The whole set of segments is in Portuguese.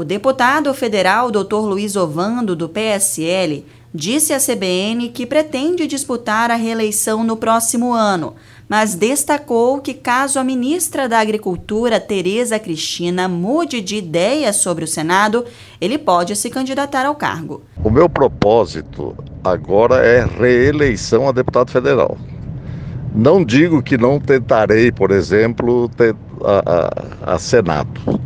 O deputado federal Dr. Luiz Ovando, do PSL, disse à CBN que pretende disputar a reeleição no próximo ano, mas destacou que caso a ministra da Agricultura, Tereza Cristina, mude de ideia sobre o Senado, ele pode se candidatar ao cargo. O meu propósito agora é reeleição a deputado federal. Não digo que não tentarei, por exemplo, a, a, a Senado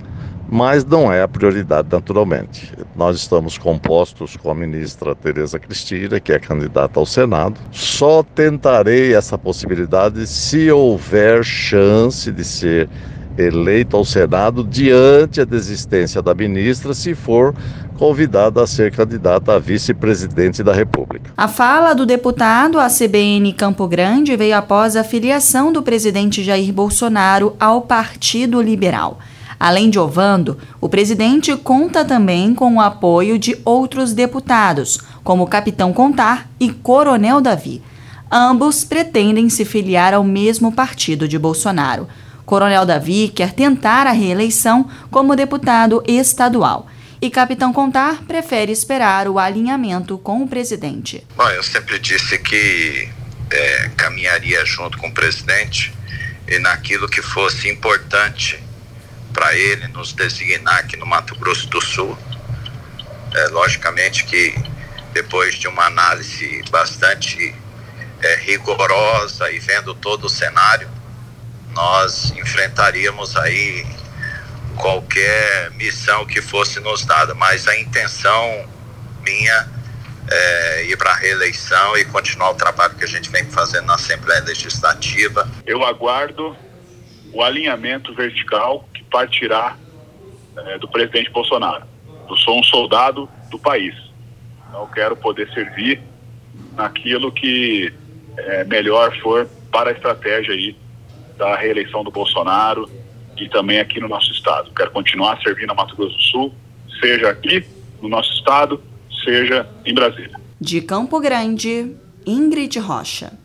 mas não é a prioridade, naturalmente. Nós estamos compostos com a ministra Tereza Cristina, que é candidata ao Senado. Só tentarei essa possibilidade se houver chance de ser eleito ao Senado diante a desistência da ministra, se for convidada a ser candidata a vice-presidente da República. A fala do deputado à CBN Campo Grande veio após a filiação do presidente Jair Bolsonaro ao Partido Liberal. Além de Ovando, o presidente conta também com o apoio de outros deputados, como Capitão Contar e Coronel Davi. Ambos pretendem se filiar ao mesmo partido de Bolsonaro. Coronel Davi quer tentar a reeleição como deputado estadual. E Capitão Contar prefere esperar o alinhamento com o presidente. Bom, eu sempre disse que é, caminharia junto com o presidente e naquilo que fosse importante para ele nos designar aqui no Mato Grosso do Sul. É, logicamente que depois de uma análise bastante é, rigorosa e vendo todo o cenário, nós enfrentaríamos aí qualquer missão que fosse nos dada, mas a intenção minha é ir para a reeleição e continuar o trabalho que a gente vem fazendo na Assembleia Legislativa. Eu aguardo o alinhamento vertical partirá é, do presidente Bolsonaro. Eu sou um soldado do país. Eu quero poder servir naquilo que é, melhor for para a estratégia aí da reeleição do Bolsonaro e também aqui no nosso estado. Quero continuar servindo a Mato Grosso do Sul, seja aqui no nosso estado, seja em Brasília. De Campo Grande, Ingrid Rocha.